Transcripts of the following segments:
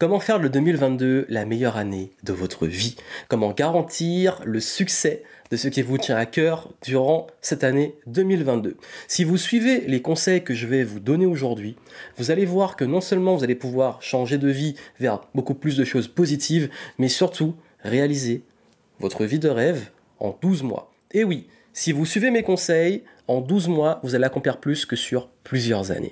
Comment faire le 2022 la meilleure année de votre vie? Comment garantir le succès de ce qui vous tient à cœur durant cette année 2022 Si vous suivez les conseils que je vais vous donner aujourd'hui, vous allez voir que non seulement vous allez pouvoir changer de vie vers beaucoup plus de choses positives, mais surtout réaliser votre vie de rêve en 12 mois. Et oui, si vous suivez mes conseils, en 12 mois, vous allez accomplir plus que sur plusieurs années.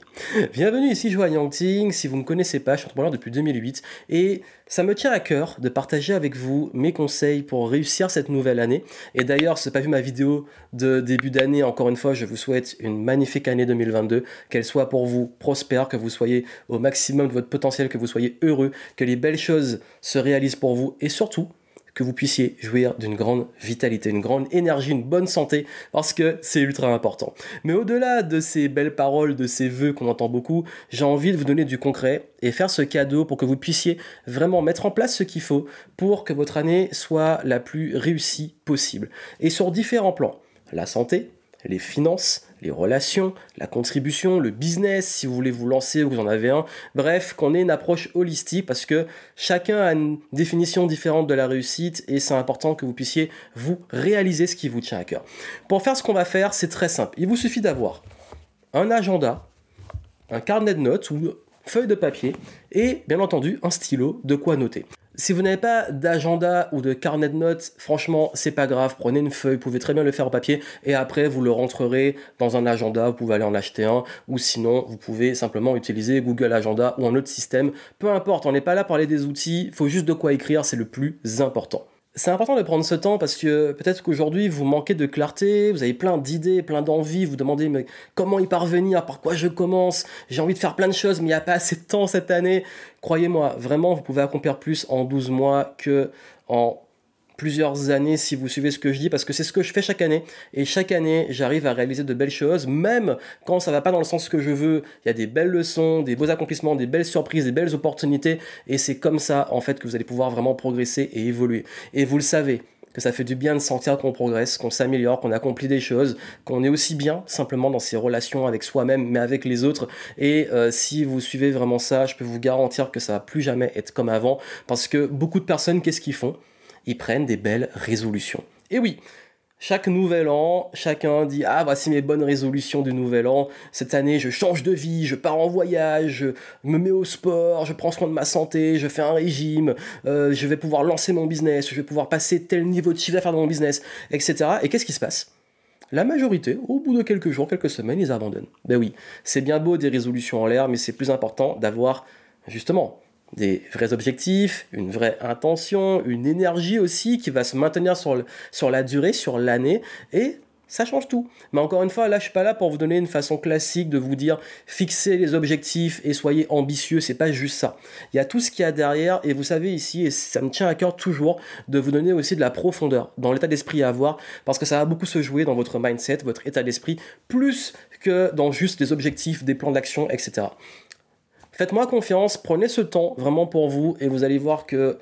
Bienvenue ici Joanne Yangting, si vous ne me connaissez pas, je suis entrepreneur depuis 2008 et ça me tient à cœur de partager avec vous mes conseils pour réussir cette nouvelle année. Et d'ailleurs, si vous n'avez pas vu ma vidéo de début d'année, encore une fois, je vous souhaite une magnifique année 2022, qu'elle soit pour vous prospère, que vous soyez au maximum de votre potentiel, que vous soyez heureux, que les belles choses se réalisent pour vous et surtout, que vous puissiez jouir d'une grande vitalité, une grande énergie, une bonne santé, parce que c'est ultra important. Mais au-delà de ces belles paroles, de ces vœux qu'on entend beaucoup, j'ai envie de vous donner du concret et faire ce cadeau pour que vous puissiez vraiment mettre en place ce qu'il faut pour que votre année soit la plus réussie possible. Et sur différents plans. La santé, les finances, les relations, la contribution, le business, si vous voulez vous lancer ou vous en avez un. Bref, qu'on ait une approche holistique parce que chacun a une définition différente de la réussite et c'est important que vous puissiez vous réaliser ce qui vous tient à cœur. Pour faire ce qu'on va faire, c'est très simple. Il vous suffit d'avoir un agenda, un carnet de notes ou feuille de papier et bien entendu un stylo de quoi noter. Si vous n'avez pas d'agenda ou de carnet de notes, franchement, c'est pas grave. Prenez une feuille, vous pouvez très bien le faire en papier et après vous le rentrerez dans un agenda. Vous pouvez aller en acheter un ou sinon vous pouvez simplement utiliser Google Agenda ou un autre système. Peu importe, on n'est pas là pour parler des outils, il faut juste de quoi écrire, c'est le plus important c'est important de prendre ce temps parce que peut-être qu'aujourd'hui vous manquez de clarté, vous avez plein d'idées, plein d'envies, vous demandez comment y parvenir, par quoi je commence, j'ai envie de faire plein de choses mais il n'y a pas assez de temps cette année. Croyez-moi, vraiment vous pouvez accomplir plus en 12 mois que en plusieurs années si vous suivez ce que je dis parce que c'est ce que je fais chaque année. Et chaque année j'arrive à réaliser de belles choses même quand ça va pas dans le sens que je veux. Il y a des belles leçons des beaux accomplissements des belles surprises des belles opportunités. Et c'est comme ça en fait que vous allez pouvoir vraiment progresser et évoluer. Et vous le savez que ça fait du bien de sentir qu'on progresse, qu'on s'améliore, qu'on accomplit des choses, qu'on est aussi bien simplement dans ses relations avec soi-même, mais avec les autres. Et euh, si vous suivez vraiment ça, je peux vous garantir que ça va plus jamais être comme avant, parce que beaucoup de personnes, qu'est-ce qu'ils font? Ils prennent des belles résolutions. Et oui, chaque nouvel an, chacun dit Ah, voici mes bonnes résolutions du nouvel an. Cette année, je change de vie, je pars en voyage, je me mets au sport, je prends soin de ma santé, je fais un régime, euh, je vais pouvoir lancer mon business, je vais pouvoir passer tel niveau de chiffre d'affaires dans mon business, etc. Et qu'est-ce qui se passe? La majorité, au bout de quelques jours, quelques semaines, ils abandonnent. Ben oui, c'est bien beau des résolutions en l'air, mais c'est plus important d'avoir justement des vrais objectifs, une vraie intention, une énergie aussi qui va se maintenir sur, sur la durée, sur l'année, et ça change tout. Mais encore une fois, là, je suis pas là pour vous donner une façon classique de vous dire fixez les objectifs et soyez ambitieux. C'est pas juste ça. Il y a tout ce qu'il y a derrière, et vous savez ici, et ça me tient à cœur toujours de vous donner aussi de la profondeur dans l'état d'esprit à avoir, parce que ça va beaucoup se jouer dans votre mindset, votre état d'esprit, plus que dans juste des objectifs, des plans d'action, etc. Faites-moi confiance, prenez ce temps vraiment pour vous et vous allez voir que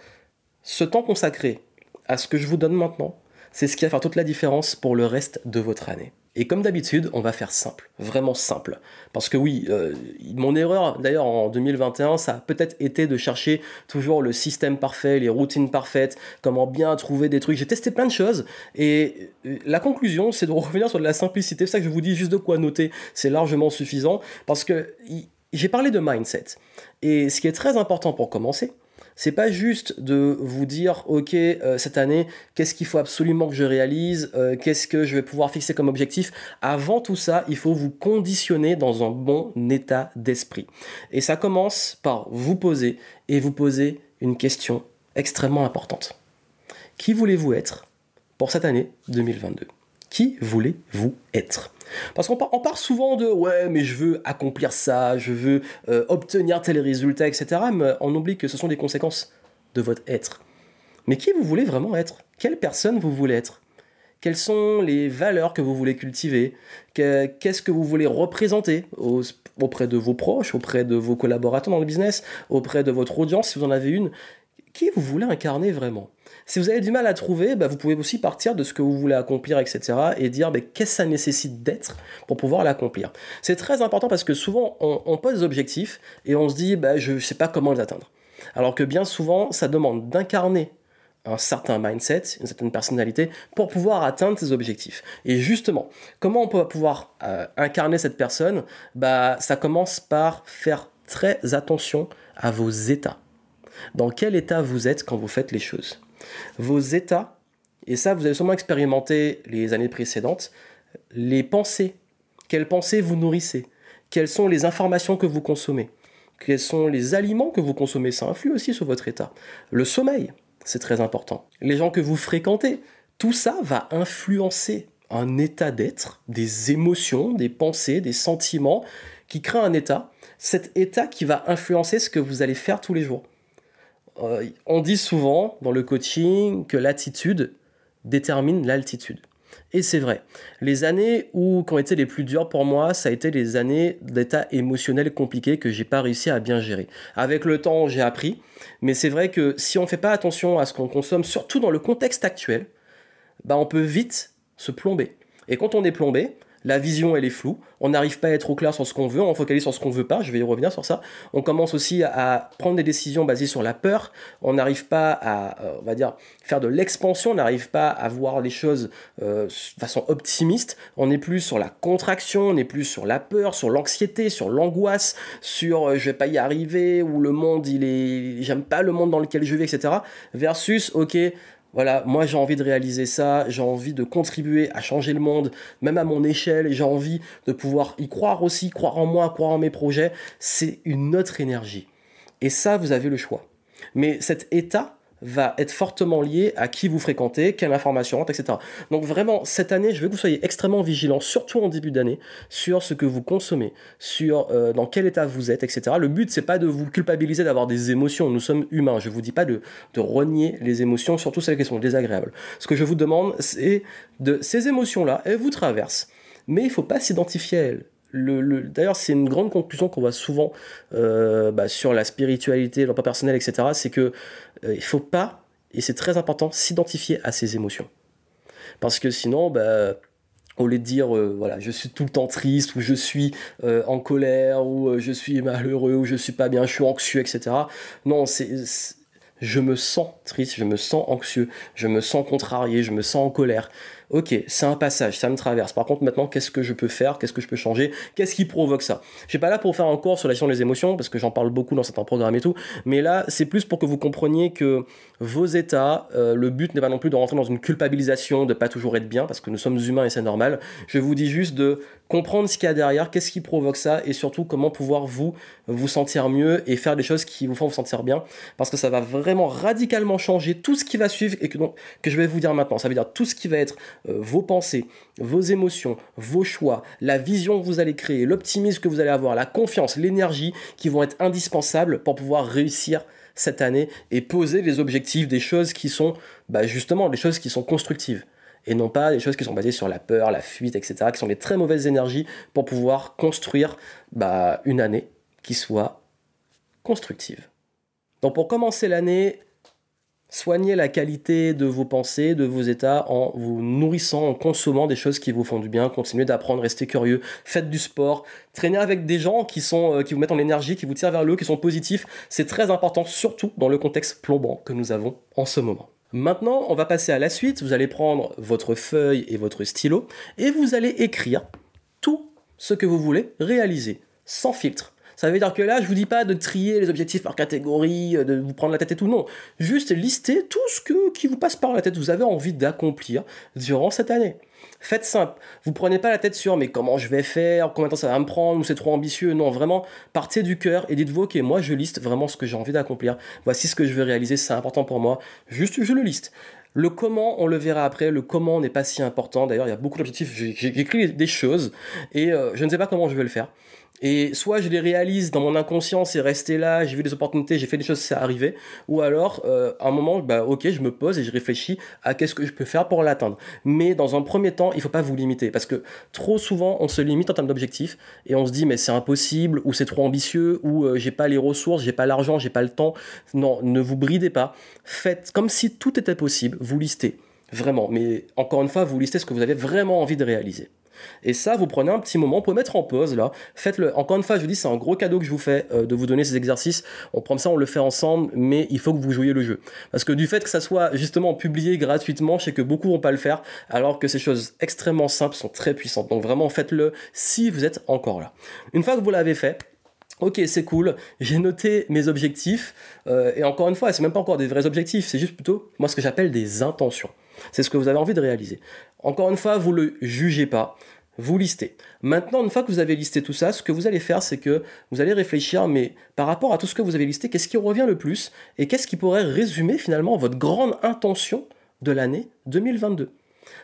ce temps consacré à ce que je vous donne maintenant, c'est ce qui va faire toute la différence pour le reste de votre année. Et comme d'habitude, on va faire simple, vraiment simple. Parce que oui, euh, mon erreur d'ailleurs en 2021, ça a peut-être été de chercher toujours le système parfait, les routines parfaites, comment bien trouver des trucs. J'ai testé plein de choses et euh, la conclusion, c'est de revenir sur de la simplicité. C'est ça que je vous dis juste de quoi noter, c'est largement suffisant. Parce que j'ai parlé de mindset. Et ce qui est très important pour commencer, c'est pas juste de vous dire, ok, euh, cette année, qu'est-ce qu'il faut absolument que je réalise, euh, qu'est-ce que je vais pouvoir fixer comme objectif. Avant tout ça, il faut vous conditionner dans un bon état d'esprit. Et ça commence par vous poser et vous poser une question extrêmement importante. Qui voulez-vous être pour cette année 2022 Qui voulez-vous être? Parce qu'on part, souvent de ouais, mais je veux accomplir ça, je veux euh, obtenir tel résultat, etc. Mais on oublie que ce sont des conséquences de votre être. Mais qui vous voulez vraiment être? Quelle personne vous voulez être? Quelles sont les valeurs que vous voulez cultiver? Qu'est-ce que vous voulez représenter auprès de vos proches, auprès de vos collaborateurs dans le business, auprès de votre audience si vous en avez une? Qui vous voulez incarner vraiment? Si vous avez du mal à trouver, bah, vous pouvez aussi partir de ce que vous voulez accomplir, etc. et dire bah, qu'est-ce que ça nécessite d'être pour pouvoir l'accomplir. C'est très important parce que souvent on, pose des objectifs et on se dit bah, je ne sais pas comment les atteindre. Alors que bien souvent, ça demande d'incarner un certain mindset, une certaine personnalité pour pouvoir atteindre ses objectifs. Et justement, comment on peut pouvoir euh, incarner cette personne? Ça commence par faire très attention à vos états. Dans quel état vous êtes quand vous faites les choses? Vos états, et ça vous avez sûrement expérimenté les années précédentes, les pensées. Quelles pensées vous nourrissez? Quelles sont les informations que vous consommez? Quels sont les aliments que vous consommez? Ça influe aussi sur votre état. Le sommeil, c'est très important. Les gens que vous fréquentez, tout ça va influencer un état d'être, des émotions, des pensées, des sentiments qui créent un état. Cet état qui va influencer ce que vous allez faire tous les jours. Euh, on dit souvent dans le coaching que l'attitude détermine l'altitude. Et c'est vrai. Les années où, qui ont été les plus dures pour moi, ça a été les années d'état émotionnel compliqué que j'ai pas réussi à bien gérer. Avec le temps, j'ai appris. Mais c'est vrai que si on ne fait pas attention à ce qu'on consomme, surtout dans le contexte actuel, bah on peut vite se plomber. Et quand on est plombé, la vision elle est floue, on n'arrive pas à être au clair sur ce qu'on veut, on focalise sur ce qu'on veut pas, je vais y revenir sur ça. On commence aussi à prendre des décisions basées sur la peur, on n'arrive pas à, euh, on va dire, faire de l'expansion, on n'arrive pas à voir les choses euh, de façon optimiste, on est plus sur la contraction, on est plus sur la peur, sur l'anxiété, sur l'angoisse, sur euh, je vais pas y arriver, ou le monde il est, j'aime pas le monde dans lequel je vis, etc. Versus, ok, voilà, moi j'ai envie de réaliser ça, j'ai envie de contribuer à changer le monde, même à mon échelle, j'ai envie de pouvoir y croire aussi, croire en moi, croire en mes projets. C'est une autre énergie. Et ça, vous avez le choix. Mais cet état, va être fortement lié à qui vous fréquentez, quelle information rentre, etc. Donc vraiment, cette année, je veux que vous soyez extrêmement vigilants, surtout en début d'année, sur ce que vous consommez, sur euh, dans quel état vous êtes, etc. Le but, c'est pas de vous culpabiliser d'avoir des émotions. Nous sommes humains. Je vous dis pas de, renier les émotions, surtout celles qui sont désagréables. Ce que je vous demande, c'est de ces émotions-là, elles vous traversent. Mais il ne faut pas s'identifier à elles. Le, D'ailleurs, c'est une grande conclusion qu'on voit souvent euh, bah, sur la spiritualité, l'emploi personnel, etc. C'est que il faut pas, et c'est très important, s'identifier à ses émotions. Parce que sinon, bah, au lieu de dire euh, voilà je suis tout le temps triste ou je suis en colère ou je suis malheureux ou je suis pas bien je suis anxieux etc non c'est je me sens triste je me sens anxieux je me sens contrarié je me sens en colère ok, c'est un passage, ça me traverse. Par contre, maintenant, qu'est-ce que je peux faire? Qu'est-ce que je peux changer? Qu'est-ce qui provoque ça? Je suis pas là pour faire un cours sur la gestion des émotions, parce que j'en parle beaucoup dans certains programmes et tout, mais là, c'est plus pour que vous compreniez que vos états, euh, le but n'est pas non plus de rentrer dans une culpabilisation, de pas toujours être bien, parce que nous sommes humains et c'est normal. Je vous dis juste de comprendre ce qu'il y a derrière, qu'est-ce qui provoque ça, et surtout comment pouvoir vous vous sentir mieux et faire des choses qui vous font vous sentir bien, parce que ça va vraiment radicalement changer tout ce qui va suivre et que, donc, que je vais vous dire maintenant. Ça veut dire tout ce qui va être euh, vos pensées, vos émotions, vos choix, la vision que vous allez créer, l'optimisme que vous allez avoir, la confiance, l'énergie qui vont être indispensables pour pouvoir réussir cette année et poser les objectifs des choses qui sont bah, justement des choses qui sont constructives et non pas des choses qui sont basées sur la peur, la fuite, etc., qui sont des très mauvaises énergies pour pouvoir construire bah, une année qui soit constructive. Donc pour commencer l'année, Soignez la qualité de vos pensées, de vos états en vous nourrissant, en consommant des choses qui vous font du bien. Continuez d'apprendre, restez curieux, faites du sport, traînez avec des gens qui, sont, euh, qui vous mettent en énergie, qui vous tirent vers le haut, qui sont positifs. C'est très important, surtout dans le contexte plombant que nous avons en ce moment. Maintenant, on va passer à la suite. Vous allez prendre votre feuille et votre stylo et vous allez écrire tout ce que vous voulez réaliser, sans filtre ça veut dire que là, je vous dis pas de trier les objectifs par catégorie, euh, de vous prendre la tête et tout, non. Juste lister tout ce que, qui vous passe par la tête, vous avez envie d'accomplir durant cette année. Faites simple. Vous prenez pas la tête sur mais comment je vais faire, combien de temps ça va me prendre, ou c'est trop ambitieux. Non, vraiment, partez du cœur et dites-vous, ok, moi je liste vraiment ce que j'ai envie d'accomplir. Voici ce que je veux réaliser, c'est important pour moi. Juste, je le liste. Le comment, on le verra après. Le comment n'est pas si important. D'ailleurs, il y a beaucoup d'objectifs. J'écris des choses et euh, je ne sais pas comment je vais le faire. Et soit je les réalise dans mon inconscient, c'est resté là, j'ai vu des opportunités, j'ai fait des choses, c'est arrivé. Ou alors, euh, à un moment, bah, ok, je me pose et je réfléchis à qu'est-ce que je peux faire pour l'atteindre. Mais dans un premier temps, il faut pas vous limiter. Parce que trop souvent, on se limite en termes d'objectifs et on se dit, mais c'est impossible, ou c'est trop ambitieux, ou euh, j'ai pas les ressources, j'ai pas l'argent, j'ai pas le temps. Non, ne vous bridez pas. Faites comme si tout était possible, vous listez. Vraiment. Mais encore une fois, vous listez ce que vous avez vraiment envie de réaliser. Et ça, vous prenez un petit moment, pour mettre en pause là. Faites-le. Encore une fois, je vous dis, c'est un gros cadeau que je vous fais euh, de vous donner ces exercices. On prend ça, on le fait ensemble, mais il faut que vous jouiez le jeu. Parce que du fait que ça soit justement publié gratuitement, je sais que beaucoup vont pas le faire, alors que ces choses extrêmement simples sont très puissantes. Donc vraiment, faites-le si vous êtes encore là. Une fois que vous l'avez fait, Ok, c'est cool, j'ai noté mes objectifs, euh, et encore une fois, c'est même pas encore des vrais objectifs, c'est juste plutôt moi ce que j'appelle des intentions. C'est ce que vous avez envie de réaliser. Encore une fois, vous le jugez pas, vous listez. Maintenant, une fois que vous avez listé tout ça, ce que vous allez faire, c'est que vous allez réfléchir, mais par rapport à tout ce que vous avez listé, qu'est-ce qui revient le plus et qu'est-ce qui pourrait résumer finalement votre grande intention de l'année 2022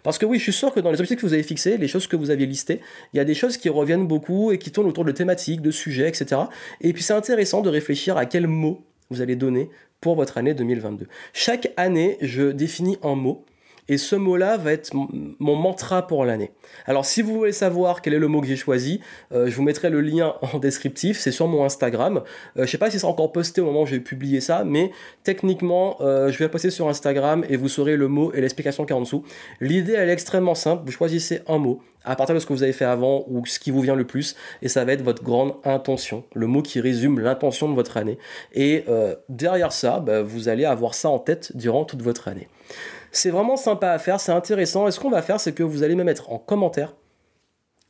parce que oui, je suis sûr que dans les objectifs que vous avez fixés, les choses que vous aviez listées, il y a des choses qui reviennent beaucoup et qui tournent autour de thématiques, de sujets, etc. Et puis c'est intéressant de réfléchir à quel mot vous allez donner pour votre année 2022. Chaque année, je définis un mot et ce mot-là va être mon mantra pour l'année. Alors si vous voulez savoir quel est le mot que j'ai choisi, euh, je vous mettrai le lien en descriptif, c'est sur mon Instagram. Je euh, je sais pas si c'est encore posté au moment où j'ai publié ça, mais techniquement, euh, je vais poster sur Instagram et vous saurez le mot et l'explication qui est en dessous. L'idée, est extrêmement simple, vous choisissez un mot à partir de ce que vous avez fait avant ou ce qui vous vient le plus, et ça va être votre grande intention, le mot qui résume l'intention de votre année. Et derrière ça, bah, vous allez avoir ça en tête durant toute votre année. C'est vraiment sympa à faire, c'est intéressant. Et ce qu'on va faire, c'est que vous allez me mettre en commentaire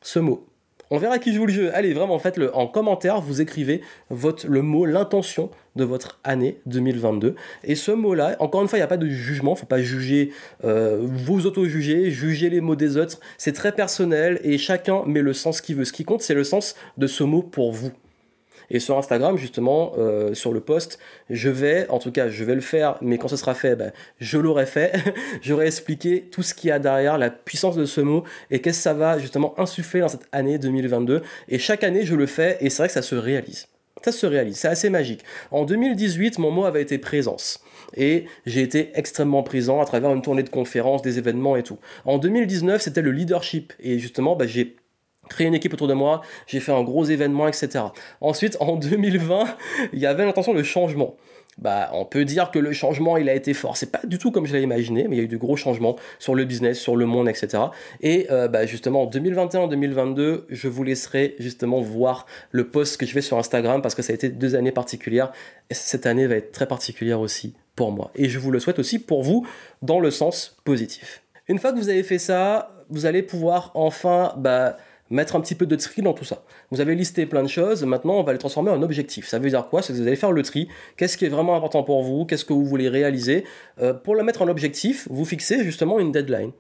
ce mot. On verra qui joue le jeu. Allez, vraiment, faites-le. En commentaire, vous écrivez le mot, l'intention de votre année 2022. Et ce mot-là, encore une fois, il n'y a pas de jugement. Il faut pas juger, euh, vous auto-juger, juger les mots des autres. C'est très personnel et chacun met le sens qu'il veut. Ce qui compte, c'est le sens de ce mot pour vous. Et sur Instagram, justement, euh, sur le post, je vais, en tout cas, je vais le faire, mais quand ce sera fait, ben, je l'aurai fait. J'aurai expliqué tout ce qu'il y a derrière, la puissance de ce mot et qu'est-ce que ça va justement insuffler dans cette année 2022. Et chaque année, je le fais et c'est vrai que ça se réalise. Ça se réalise, c'est assez magique. En 2018, mon mot avait été présence. Et j'ai été extrêmement présent à travers une tournée de conférences, des événements et tout. En 2019, c'était le leadership. Et justement, ben, j'ai créé une équipe autour de moi, j'ai fait un gros événement, etc. Ensuite, en 2020, il y avait l'intention de changement. Bah, on peut dire que le changement, il a été fort. C'est pas du tout comme je l'avais imaginé, mais il y a eu de gros changements sur le business, sur le monde, etc. Et euh, bah, justement, en 2021-2022, je vous laisserai justement voir le post que je fais sur Instagram parce que ça a été deux années particulières. Et cette année va être très particulière aussi pour moi. Et je vous le souhaite aussi pour vous dans le sens positif. Une fois que vous avez fait ça, vous allez pouvoir enfin bah, mettre un petit peu de tri dans tout ça. Vous avez listé plein de choses, maintenant on va les transformer en objectifs. Ça veut dire quoi? C'est que vous allez faire le tri, qu'est-ce qui est vraiment important pour vous, qu'est-ce que vous voulez réaliser? Euh, pour le mettre en objectif, vous fixez justement une deadline.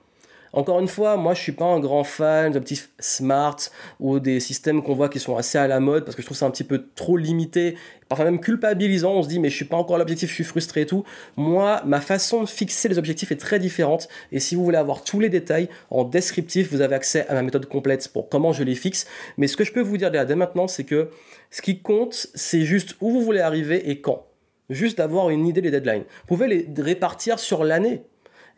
Encore une fois, moi je suis pas un grand fan d'objectifs smart ou des systèmes qu'on voit qui sont assez à la mode parce que je trouve ça un petit peu trop limité, parfois même culpabilisant. On se dit mais je suis pas encore à l'objectif, je suis frustré et tout. Moi, ma façon de fixer les objectifs est très différente et si vous voulez avoir tous les détails en descriptif, vous avez accès à ma méthode complète pour comment je les fixe. Mais ce que je peux vous dire dès maintenant, c'est que ce qui compte, c'est juste où vous voulez arriver et quand juste d'avoir une idée des deadlines. Vous pouvez les répartir sur l'année.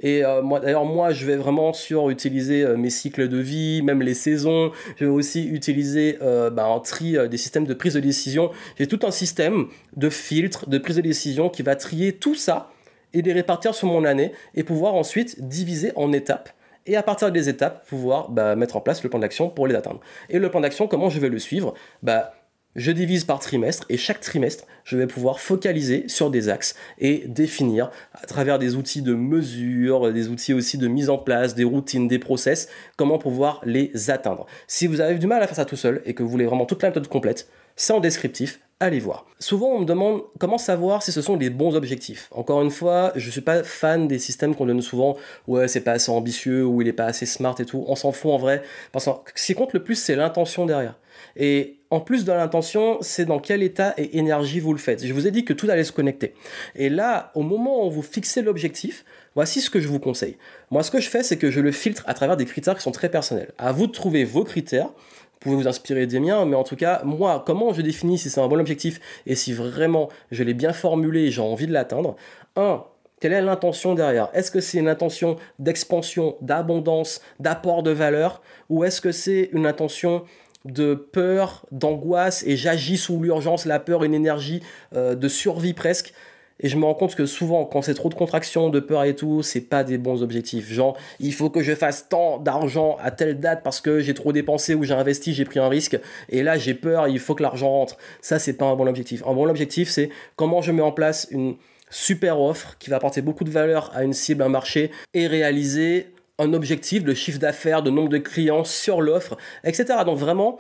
Et euh, moi, d'ailleurs, moi, je vais vraiment sur utiliser euh, mes cycles de vie, même les saisons. Je vais aussi utiliser euh, bah, un tri des systèmes de prise de décision. J'ai tout un système de filtres, de prise de décision qui va trier tout ça et les répartir sur mon année et pouvoir ensuite diviser en étapes et à partir des étapes pouvoir bah, mettre en place le plan d'action pour les atteindre. Et le plan d'action, comment je vais le suivre? Bah, je divise par trimestre et chaque trimestre, je vais pouvoir focaliser sur des axes et définir à travers des outils de mesure, des outils aussi de mise en place, des routines, des process, comment pouvoir les atteindre. Si vous avez du mal à faire ça tout seul et que vous voulez vraiment toute la méthode complète, c'est en descriptif, allez voir. Souvent, on me demande comment savoir si ce sont les bons objectifs. Encore une fois, je ne suis pas fan des systèmes qu'on donne souvent, ouais, c'est pas assez ambitieux ou il est pas assez smart et tout. On s'en fout en vrai. Parce que ce qui compte le plus, c'est l'intention derrière. Et en plus de l'intention, c'est dans quel état et énergie vous le faites. Je vous ai dit que tout allait se connecter. Et là, au moment où vous fixez l'objectif, voici ce que je vous conseille. Moi, ce que je fais, c'est que je le filtre à travers des critères qui sont très personnels. À vous de trouver vos critères. Vous pouvez vous inspirer des miens, mais en tout cas, moi, comment je définis si c'est un bon objectif et si vraiment je l'ai bien formulé et j'ai envie de l'atteindre? Un, quelle est l'intention derrière? Est-ce que c'est une intention d'expansion, d'abondance, d'apport de valeur? Ou est-ce que c'est une intention de peur, d'angoisse, et j'agis sous l'urgence, la peur, une énergie euh, de survie presque. Et je me rends compte que souvent, quand c'est trop de contraction, de peur et tout, c'est pas des bons objectifs. Genre, il faut que je fasse tant d'argent à telle date parce que j'ai trop dépensé ou j'ai investi, j'ai pris un risque. Et là, j'ai peur, il faut que l'argent rentre. Ça, c'est pas un bon objectif. Un bon objectif, c'est comment je mets en place une super offre qui va apporter beaucoup de valeur à une cible, un marché et réaliser un objectif de chiffre d'affaires, de nombre de clients sur l'offre, etc. Donc vraiment,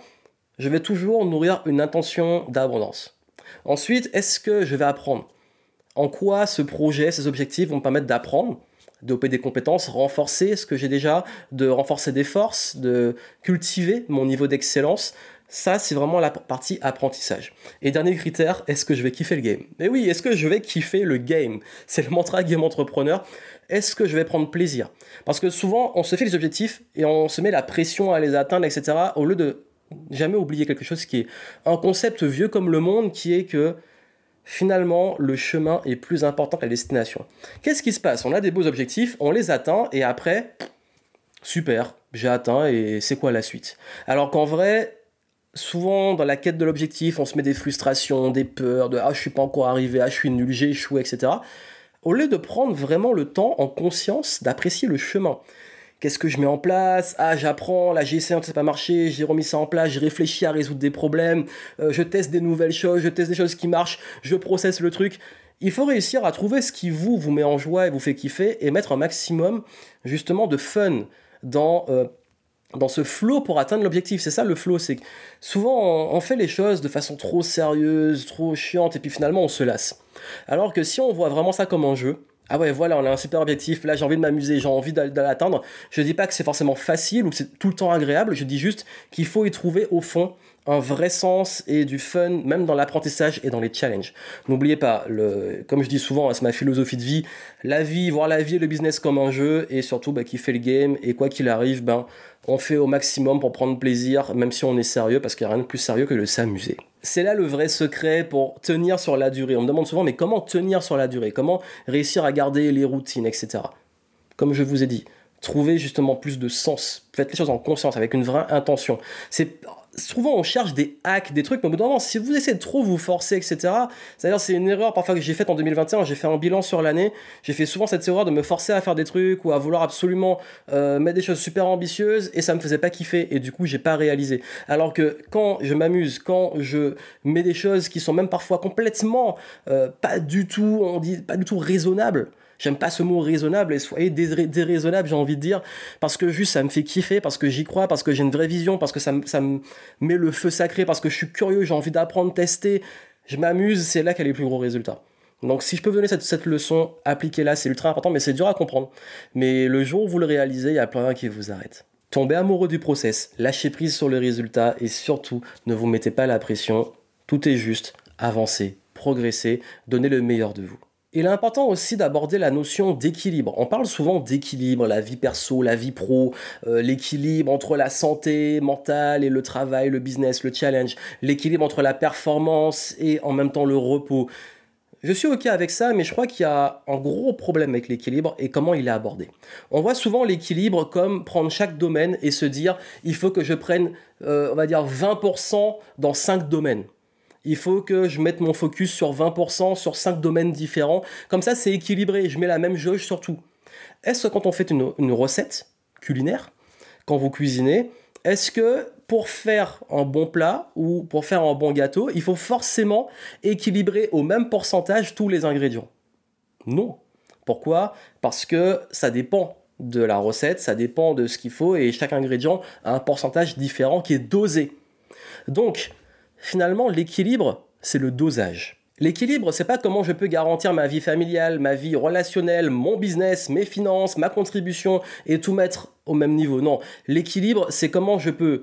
je vais toujours nourrir une intention d'abondance. Ensuite, est-ce que je vais apprendre? En quoi ce projet, ces objectifs vont me permettre d'apprendre développer des compétences, renforcer ce que j'ai déjà, de renforcer des forces, de cultiver mon niveau d'excellence. Ça, c'est vraiment la partie apprentissage. Et dernier critère, est-ce que je vais kiffer le game? Mais oui, est-ce que je vais kiffer le game? C'est le mantra game entrepreneur. Est-ce que je vais prendre plaisir? Parce que souvent, on se fait les objectifs et on se met la pression à les atteindre, etc. Au lieu de jamais oublier quelque chose qui est un concept vieux comme le monde, qui est que finalement, le chemin est plus important que la destination. Qu'est-ce qui se passe? On a des beaux objectifs, on les atteint, et après, super, j'ai atteint, et c'est quoi la suite? Alors qu'en vrai, souvent dans la quête de l'objectif, on se met des frustrations, des peurs, de ah je suis pas encore arrivé, ah je suis nul, j'ai échoué, etc. Au lieu de prendre vraiment le temps en conscience d'apprécier le chemin qu'est-ce que je mets en place? Ah, j'apprends, là j'ai essayé, ça n'a pas marché, j'ai remis ça en place, j'ai réfléchi à résoudre des problèmes, euh, je teste des nouvelles choses, je teste des choses qui marchent, je processe le truc. Il faut réussir à trouver ce qui vous, vous met en joie et vous fait kiffer et mettre un maximum justement de fun dans, euh, dans ce flow pour atteindre l'objectif. C'est ça le flow, c'est souvent on, fait les choses de façon trop sérieuse, trop chiante et puis finalement on se lasse. Alors que si on voit vraiment ça comme un jeu, ah ouais, voilà, on a un super objectif, là j'ai envie de m'amuser, j'ai envie d'aller l'atteindre. Je dis pas que c'est forcément facile ou que c'est tout le temps agréable, je dis juste qu'il faut y trouver au fond un vrai sens et du fun, même dans l'apprentissage et dans les challenges. N'oubliez pas, comme je dis souvent, c'est ma philosophie de vie, la vie, voir la vie et le business comme un jeu, et surtout bah, qui fait le game, et quoi qu'il arrive, ben, on fait au maximum pour prendre plaisir, même si on est sérieux, parce qu'il n'y a rien de plus sérieux que de s'amuser. C'est là le vrai secret pour tenir sur la durée. On me demande souvent, mais comment tenir sur la durée? Comment réussir à garder les routines, etc. Comme je vous ai dit, trouver justement plus de sens. Faites les choses en conscience, avec une vraie intention. C'est souvent on cherche des hacks, des trucs, mais au bout d'un moment, si vous essayez de trop vous forcer, etc., c'est-à-dire c'est une erreur parfois que j'ai faite en 2021, j'ai fait un bilan sur l'année, j'ai fait souvent cette erreur de me forcer à faire des trucs ou à vouloir absolument euh, mettre des choses super ambitieuses et ça me faisait pas kiffer et du coup j'ai pas réalisé. Alors que quand je m'amuse, quand je mets des choses qui sont même parfois complètement euh, pas du tout, on dit pas du tout raisonnables, J'aime pas ce mot raisonnable et soyez déraisonnable, j'ai envie de dire, parce que juste ça me fait kiffer, parce que j'y crois, parce que j'ai une vraie vision, parce que ça, ça me met le feu sacré, parce que je suis curieux, j'ai envie d'apprendre, tester, je m'amuse, c'est là qu'il y a les plus gros résultats. Donc si je peux donner cette, cette leçon, appliquez-la, c'est ultra important, mais c'est dur à comprendre. Mais le jour où vous le réalisez, il y a plein rien qui vous arrête. Tombez amoureux du process, lâchez prise sur le résultat et surtout ne vous mettez pas la pression. Tout est juste, avancez, progressez, donnez le meilleur de vous. Il est important aussi d'aborder la notion d'équilibre. On parle souvent d'équilibre, la vie perso, la vie pro, euh, l'équilibre entre la santé mentale et le travail, le business, le challenge, l'équilibre entre la performance et en même temps le repos. Je suis ok avec ça, mais je crois qu'il y a un gros problème avec l'équilibre et comment il est abordé. On voit souvent l'équilibre comme prendre chaque domaine et se dire il faut que je prenne, euh, on va dire, 20% dans 5 domaines il faut que je mette mon focus sur 20%, sur 5 domaines différents. Comme ça, c'est équilibré. Je mets la même jauge sur tout. Est-ce que quand on fait une, recette culinaire, quand vous cuisinez, est-ce que pour faire un bon plat ou pour faire un bon gâteau, il faut forcément équilibrer au même pourcentage tous les ingrédients? Non. Pourquoi? Parce que ça dépend de la recette, ça dépend de ce qu'il faut et chaque ingrédient a un pourcentage différent qui est dosé. Donc, Finalement, l'équilibre, c'est le dosage. L'équilibre, c'est pas comment je peux garantir ma vie familiale, ma vie relationnelle, mon business, mes finances, ma contribution et tout mettre au même niveau. Non, l'équilibre, c'est comment je peux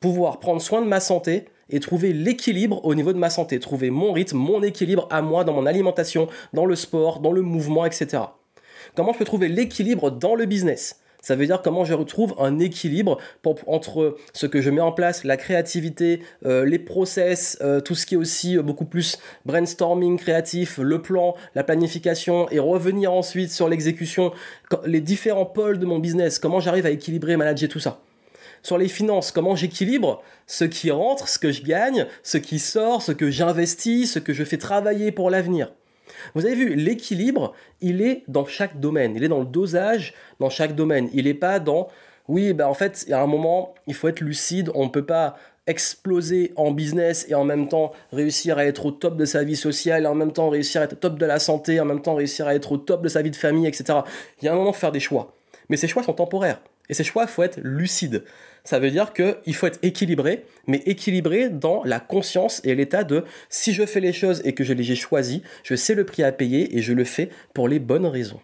pouvoir prendre soin de ma santé et trouver l'équilibre au niveau de ma santé, trouver mon rythme, mon équilibre à moi dans mon alimentation, dans le sport, dans le mouvement, etc. Comment je peux trouver l'équilibre dans le business? Ça veut dire comment je retrouve un équilibre entre ce que je mets en place, la créativité, euh, les process, euh, tout ce qui est aussi euh, beaucoup plus brainstorming créatif, le plan, la planification et revenir ensuite sur l'exécution, les différents pôles de mon business, comment j'arrive à équilibrer manager tout ça? Sur les finances, comment j'équilibre ce qui rentre, ce que je gagne, ce qui sort, ce que j'investis, ce que je fais travailler pour l'avenir? Vous avez vu, l'équilibre, il est dans chaque domaine, il est dans le dosage dans chaque domaine. Il n'est pas dans, oui, ben en fait, il y a un moment, il faut être lucide, on ne peut pas exploser en business et en même temps réussir à être au top de sa vie sociale, en même temps réussir à être au top de la santé, en même temps réussir à être au top de sa vie de famille, etc. Il y a un moment, faire des choix. Mais ces choix sont temporaires. Et ces choix, il faut être lucide. Ça veut dire qu'il faut être équilibré, mais équilibré dans la conscience et l'état de si je fais les choses et que je les ai choisies, je sais le prix à payer et je le fais pour les bonnes raisons.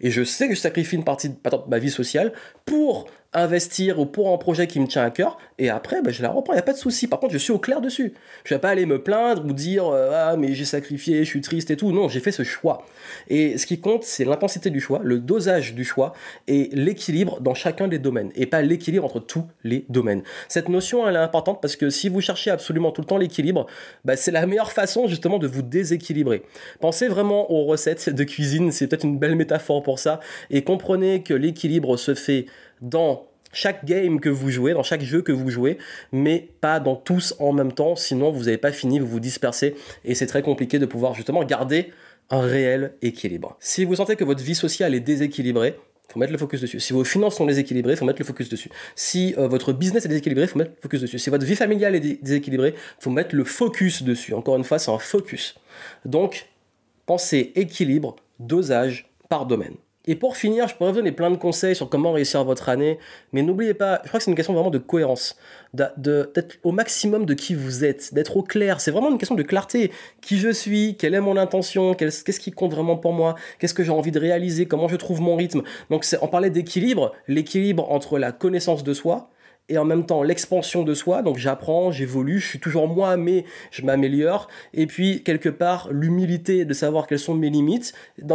Et je sais que je sacrifie une partie de ma vie sociale pour investir ou pour un projet qui me tient à cœur, et après, ben, je la reprends, il n'y a pas de souci. Par contre, je suis au clair dessus. Je ne vais pas aller me plaindre ou dire euh, Ah, mais j'ai sacrifié, je suis triste et tout. Non, j'ai fait ce choix. Et ce qui compte, c'est l'intensité du choix, le dosage du choix et l'équilibre dans chacun des domaines, et pas l'équilibre entre tous les domaines. Cette notion, elle est importante parce que si vous cherchez absolument tout le temps l'équilibre, ben, c'est la meilleure façon justement de vous déséquilibrer. Pensez vraiment aux recettes de cuisine, c'est peut-être une belle métaphore pour ça, et comprenez que l'équilibre se fait dans chaque game que vous jouez, dans chaque jeu que vous jouez, mais pas dans tous en même temps, sinon vous n'avez pas fini, vous vous dispersez, et c'est très compliqué de pouvoir justement garder un réel équilibre. Si vous sentez que votre vie sociale est déséquilibrée, faut mettre le focus dessus. Si vos finances sont déséquilibrées, faut mettre le focus dessus. Si euh, votre business est déséquilibré, faut mettre le focus dessus. Si votre vie familiale est déséquilibrée, faut mettre le focus dessus. Encore une fois, c'est un focus. Donc, pensez équilibre, dosage par domaine. Et pour finir, je pourrais vous donner plein de conseils sur comment réussir votre année, mais n'oubliez pas, je crois que c'est une question vraiment de cohérence, d'être au maximum de qui vous êtes, d'être au clair. C'est vraiment une question de clarté. Qui je suis, quelle est mon intention, qu'est-ce qui compte vraiment pour moi, qu'est-ce que j'ai envie de réaliser, comment je trouve mon rythme. Donc on parlait d'équilibre, l'équilibre entre la connaissance de soi, et en même temps l'expansion de soi. Donc j'apprends, j'évolue, je suis toujours moi, mais je m'améliore. Et puis quelque part l'humilité de savoir quelles sont mes limites,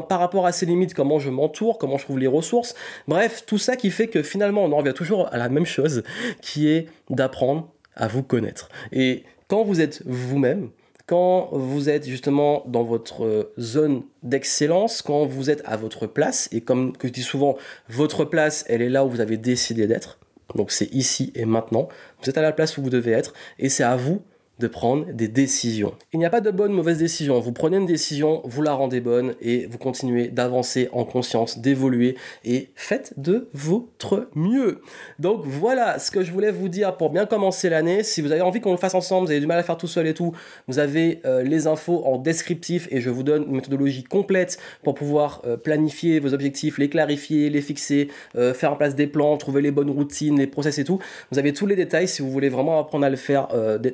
par rapport à ces limites, comment je m'entoure, comment je trouve les ressources. Bref, tout ça qui fait que finalement on en revient toujours à la même chose, qui est d'apprendre à vous connaître. Et quand vous êtes vous-même, quand vous êtes justement dans votre zone d'excellence, quand vous êtes à votre place, et comme je dis souvent, votre place, elle est là où vous avez décidé d'être, donc c'est ici et maintenant. Vous êtes à la place où vous devez être et c'est à vous de prendre des décisions. Il n'y a pas de bonne mauvaise décision. Vous prenez une décision, vous la rendez bonne et vous continuez d'avancer en conscience, d'évoluer et faites de votre mieux. Donc voilà ce que je voulais vous dire pour bien commencer l'année. Si vous avez envie qu'on le fasse ensemble, vous avez du mal à faire tout seul et tout, vous avez euh, les infos en descriptif et je vous donne une méthodologie complète pour pouvoir euh, planifier vos objectifs, les clarifier, les fixer, euh, faire en place des plans, trouver les bonnes routines, les process et tout. Vous avez tous les détails si vous voulez vraiment apprendre à le faire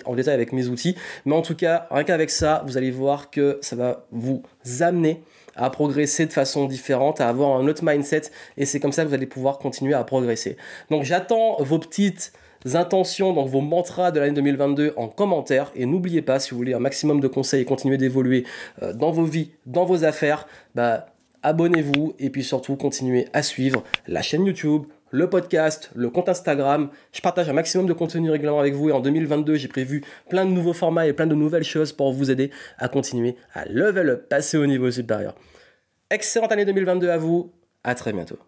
en détail avec mes outils. Mais en tout cas, rien qu'avec ça, vous allez voir que ça va vous amener à progresser de façon différente, à avoir un autre mindset, et c'est comme ça que vous allez pouvoir continuer à progresser. Donc j'attends vos petites intentions, donc vos mantras de l'année 2022 en commentaire, et n'oubliez pas, si vous voulez un maximum de conseils et continuer d'évoluer euh, dans vos vies, dans vos affaires, bah, abonnez-vous, et puis surtout continuez à suivre la chaîne YouTube, le podcast, le compte Instagram. Je partage un maximum de contenu régulièrement avec vous et en 2022, j'ai prévu plein de nouveaux formats et plein de nouvelles choses pour vous aider à continuer à level up, passer au niveau supérieur. Excellente année 2022 à vous. À très bientôt.